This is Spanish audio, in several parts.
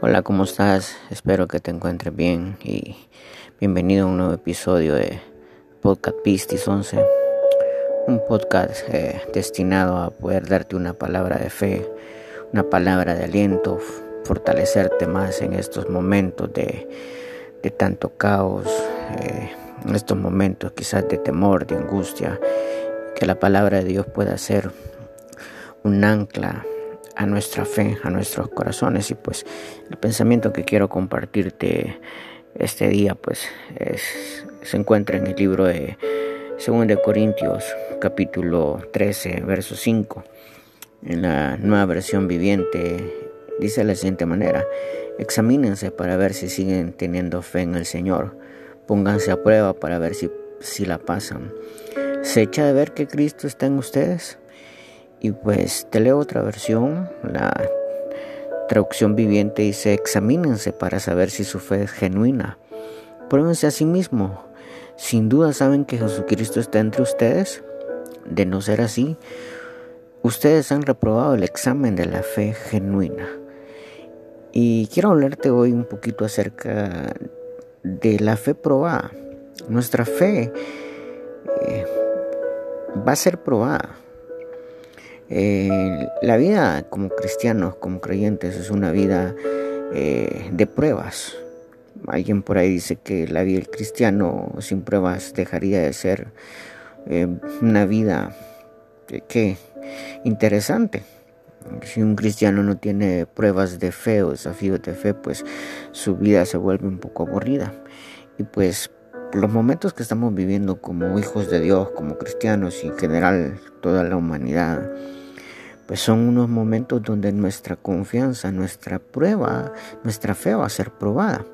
Hola, ¿cómo estás? Espero que te encuentres bien y bienvenido a un nuevo episodio de Podcast Pistis 11, un podcast eh, destinado a poder darte una palabra de fe, una palabra de aliento, fortalecerte más en estos momentos de, tanto caos, eh, en estos momentos quizás de temor, de angustia, que la palabra de Dios pueda ser un ancla a nuestra fe, a nuestros corazones. Y pues el pensamiento que quiero compartirte este día pues se encuentra en el libro de 2 de Corintios capítulo 13 verso 5 en la nueva versión viviente. Dice de la siguiente manera examínense para ver si siguen teniendo fe en el Señor. Pónganse a prueba para ver si, si la pasan. Se echa de ver que Cristo está en ustedes y pues te leo otra versión, la traducción viviente dice, examínense para saber si su fe es genuina. Pruébense a sí mismo. Sin duda saben que Jesucristo está entre ustedes. De no ser así, ustedes han reprobado el examen de la fe genuina. Y quiero hablarte hoy un poquito acerca de la fe probada. Nuestra fe eh, va a ser probada. Eh, la vida como cristianos, como creyentes, es una vida eh, de pruebas. Alguien por ahí dice que la vida del cristiano sin pruebas dejaría de ser eh, una vida que interesante. Si un cristiano no tiene pruebas de fe o desafíos de fe, pues su vida se vuelve un poco aburrida. Y pues los momentos que estamos viviendo como hijos de Dios, como cristianos y en general toda la humanidad, pues son unos momentos donde nuestra confianza, nuestra prueba, nuestra fe va a ser probada.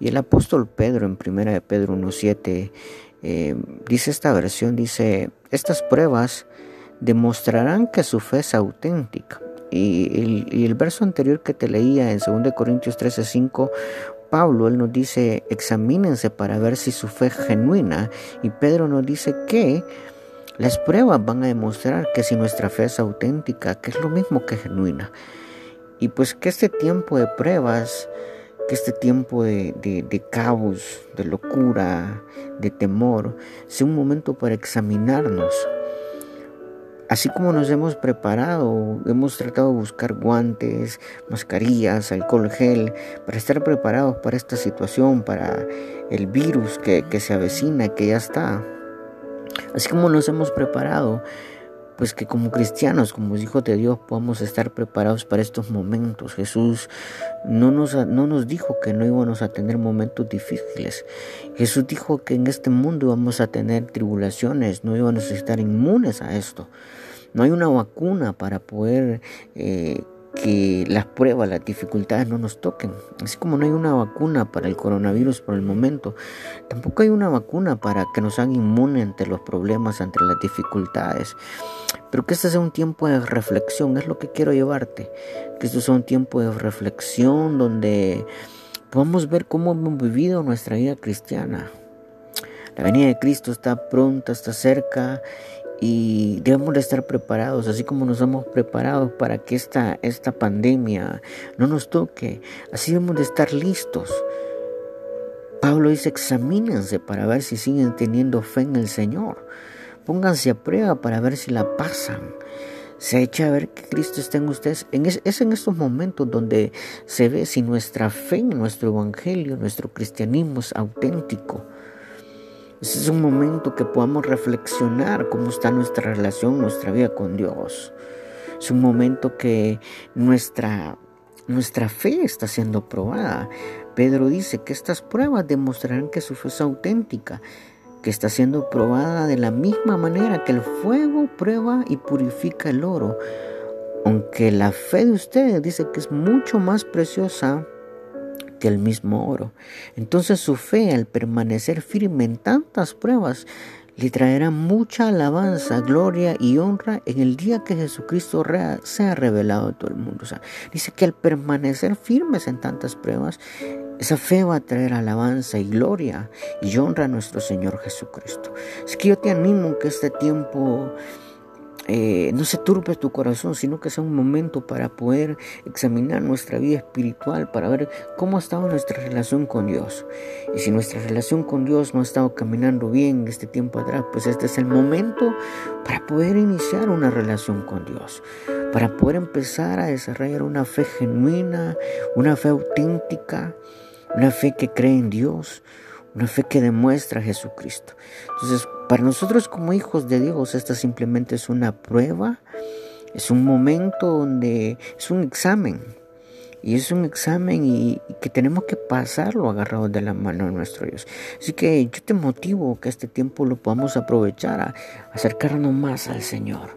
Y el apóstol Pedro en 1 de Pedro 1.7 eh, dice esta versión, dice, estas pruebas demostrarán que su fe es auténtica. Y el, y el verso anterior que te leía en 2 Corintios 13.5, Pablo, él nos dice, examínense para ver si su fe es genuina. Y Pedro nos dice que las pruebas van a demostrar que si nuestra fe es auténtica, que es lo mismo que genuina. Y pues que este tiempo de pruebas, que este tiempo de, de, caos, de locura, de temor, sea un momento para examinarnos. Así como nos hemos preparado, hemos tratado de buscar guantes, mascarillas, alcohol gel, para estar preparados para esta situación, para el virus que, que se avecina, que ya está. Así como nos hemos preparado, pues que como cristianos, como hijos de Dios, podamos estar preparados para estos momentos. Jesús no nos, no nos dijo que no íbamos a tener momentos difíciles. Jesús dijo que en este mundo íbamos a tener tribulaciones, no íbamos a estar inmunes a esto. No hay una vacuna para poder eh, que las pruebas, las dificultades no nos toquen. Así como no hay una vacuna para el coronavirus por el momento, tampoco hay una vacuna para que nos hagan inmunes ante los problemas, ante las dificultades. Pero que este sea un tiempo de reflexión, es lo que quiero llevarte. Que esto sea un tiempo de reflexión donde podamos ver cómo hemos vivido nuestra vida cristiana. La venida de Cristo está pronta, está cerca y debemos de estar preparados, así como nos hemos preparado para que esta, esta pandemia no nos toque, así debemos de estar listos. Pablo dice, examínense para ver si siguen teniendo fe en el Señor. Pónganse a prueba para ver si la pasan. Se echa a ver que Cristo está en ustedes. es en estos momentos donde se ve si nuestra fe en nuestro evangelio, nuestro cristianismo es auténtico. Ese es un momento que podamos reflexionar cómo está nuestra relación, nuestra vida con Dios. Es un momento que nuestra, nuestra fe está siendo probada. Pedro dice que estas pruebas demostrarán que su fe es auténtica, que está siendo probada de la misma manera que el fuego prueba y purifica el oro. Aunque la fe de ustedes dice que es mucho más preciosa el mismo oro. Entonces su fe al permanecer firme en tantas pruebas le traerá mucha alabanza, gloria y honra en el día que Jesucristo sea revelado a todo el mundo. dice que al permanecer firmes en tantas pruebas, esa fe va a traer alabanza y gloria y honra a nuestro Señor Jesucristo. Es que yo te animo que este tiempo eh, no se turbe tu corazón, sino que sea un momento para poder examinar nuestra vida espiritual, para ver cómo ha estado nuestra relación con Dios. Y si nuestra relación con Dios no ha estado caminando bien este tiempo atrás, pues este es el momento para poder iniciar una relación con Dios, para poder empezar a desarrollar una fe genuina, una fe auténtica, una fe que cree en Dios, una fe que demuestra a Jesucristo. Entonces, para nosotros como hijos de Dios, esta simplemente es una prueba, es un momento donde es un examen. Y es un examen y, que tenemos que pasarlo agarrados de la mano de nuestro Dios. Así que yo te motivo que este tiempo lo podamos aprovechar a acercarnos más al Señor.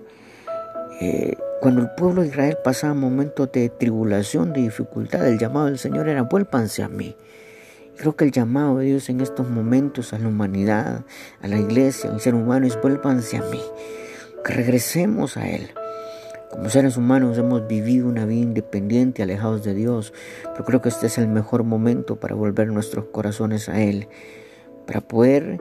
Eh, cuando el pueblo de Israel pasaba momentos de tribulación, de dificultad, el llamado del Señor era vuélvanse a mí. Creo que el llamado de Dios en estos momentos a la humanidad, a la iglesia, al ser humano es vuélvanse a mí, que regresemos a Él. Como seres humanos hemos vivido una vida independiente, alejados de Dios, pero creo que este es el mejor momento para volver nuestros corazones a Él, para poder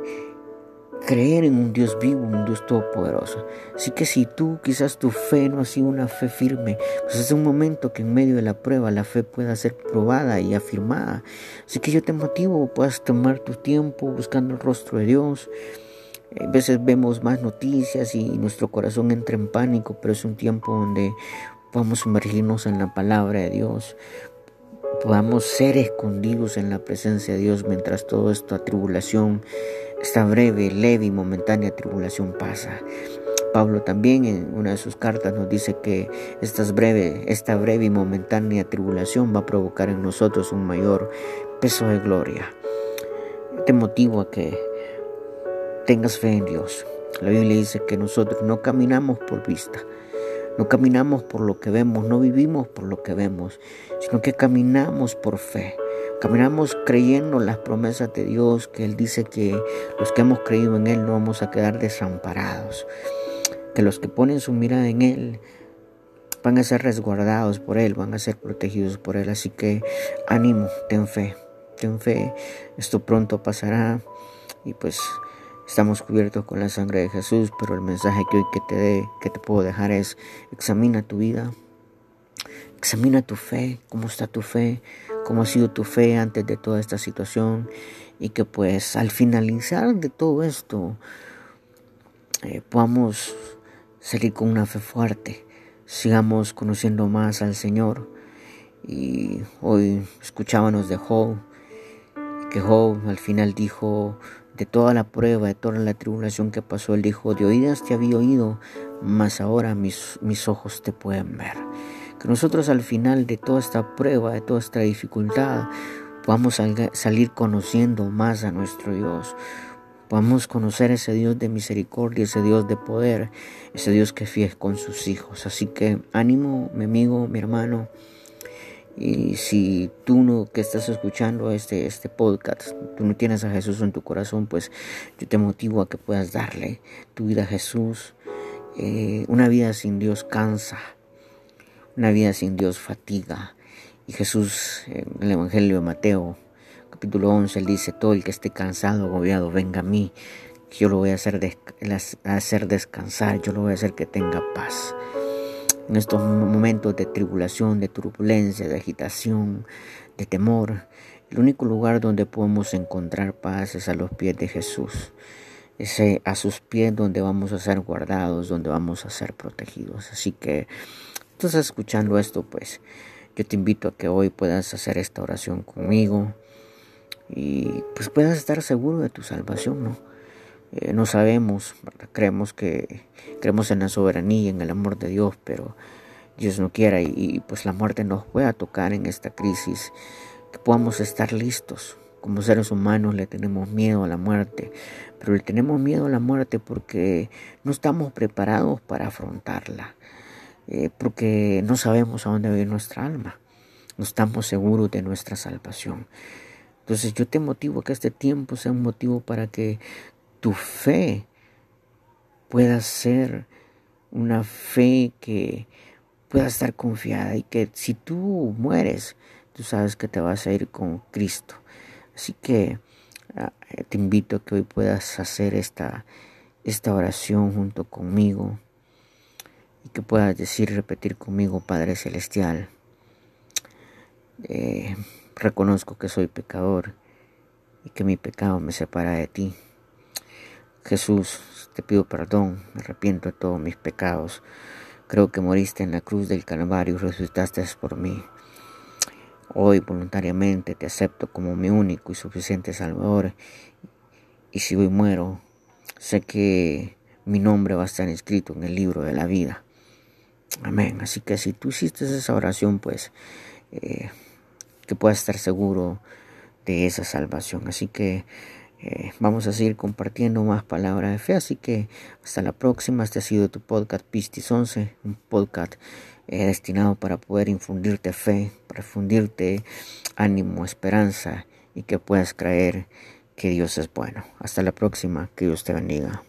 creer en un Dios vivo, un Dios todopoderoso. Así que si tú quizás tu fe no ha sido una fe firme, pues es un momento que en medio de la prueba la fe pueda ser probada y afirmada. Así que yo te motivo, puedas tomar tu tiempo buscando el rostro de Dios. A veces vemos más noticias y nuestro corazón entra en pánico, pero es un tiempo donde podamos sumergirnos en la palabra de Dios, podamos ser escondidos en la presencia de Dios mientras todo esta tribulación esta breve, leve y momentánea tribulación pasa. Pablo también en una de sus cartas nos dice que esta breve, esta breve y momentánea tribulación va a provocar en nosotros un mayor peso de gloria. Te motivo a que tengas fe en Dios. La Biblia dice que nosotros no caminamos por vista, no caminamos por lo que vemos, no vivimos por lo que vemos, sino que caminamos por fe. Caminamos creyendo las promesas de Dios, que Él dice que los que hemos creído en Él no vamos a quedar desamparados, que los que ponen su mirada en Él van a ser resguardados por Él, van a ser protegidos por Él. Así que ánimo, ten fe, ten fe, esto pronto pasará y pues estamos cubiertos con la sangre de Jesús, pero el mensaje que hoy que te, dé, que te puedo dejar es examina tu vida, examina tu fe, cómo está tu fe, cómo ha sido tu fe antes de toda esta situación y que pues al finalizar de todo esto eh, podamos salir con una fe fuerte, sigamos conociendo más al Señor. Y hoy escuchábamos de Job, que Job al final dijo de toda la prueba, de toda la tribulación que pasó, él dijo, de oídas te había oído, mas ahora mis, mis ojos te pueden ver que nosotros al final de toda esta prueba, de toda esta dificultad, podamos salir conociendo más a nuestro Dios. Podamos conocer ese Dios de misericordia, ese Dios de poder, ese Dios que fíe con sus hijos. Así que ánimo, mi amigo, mi hermano. Y si tú no que estás escuchando este, este podcast, tú no tienes a Jesús en tu corazón, pues yo te motivo a que puedas darle tu vida a Jesús. Eh, una vida sin Dios cansa. Una vida sin Dios fatiga. Y Jesús, en el Evangelio de Mateo, capítulo 11, él dice, todo el que esté cansado, agobiado, venga a mí, que yo lo voy a hacer, hacer descansar, yo lo voy a hacer que tenga paz. En estos momentos de tribulación, de turbulencia, de agitación, de temor, el único lugar donde podemos encontrar paz es a los pies de Jesús. Es a sus pies donde vamos a ser guardados, donde vamos a ser protegidos. Así que estás escuchando esto, pues yo te invito a que hoy puedas hacer esta oración conmigo y pues puedas estar seguro de tu salvación, ¿no? Eh, no sabemos, creemos que creemos en la soberanía, en el amor de Dios, pero Dios no quiera y, y pues la muerte nos pueda tocar en esta crisis, que podamos estar listos. Como seres humanos le tenemos miedo a la muerte, pero le tenemos miedo a la muerte porque no estamos preparados para afrontarla. Eh, porque no sabemos a dónde va a ir nuestra alma, no estamos seguros de nuestra salvación. Entonces yo te motivo que este tiempo sea un motivo para que tu fe pueda ser una fe que pueda estar confiada y que si tú mueres, tú sabes que te vas a ir con Cristo. Así que ah, te invito a que hoy puedas hacer esta, esta oración junto conmigo y que puedas decir repetir conmigo, Padre Celestial. Eh, reconozco que soy pecador y que mi pecado me separa de ti. Jesús, te pido perdón, me arrepiento de todos mis pecados. Creo que moriste en la cruz del Calvario y resucitaste por mí. Hoy voluntariamente te acepto como mi único y suficiente Salvador. Y si hoy muero, sé que mi nombre va a estar inscrito en el libro de la vida. Amén. Así que si tú hiciste esa oración, pues eh, que puedas estar seguro de esa salvación. Así que eh, vamos a seguir compartiendo más palabras de fe. Así que hasta la próxima. Este ha sido tu podcast Pistis 11, un podcast eh, destinado para poder infundirte fe, para infundirte ánimo, esperanza y que puedas creer que Dios es bueno. Hasta la próxima. Que Dios te bendiga.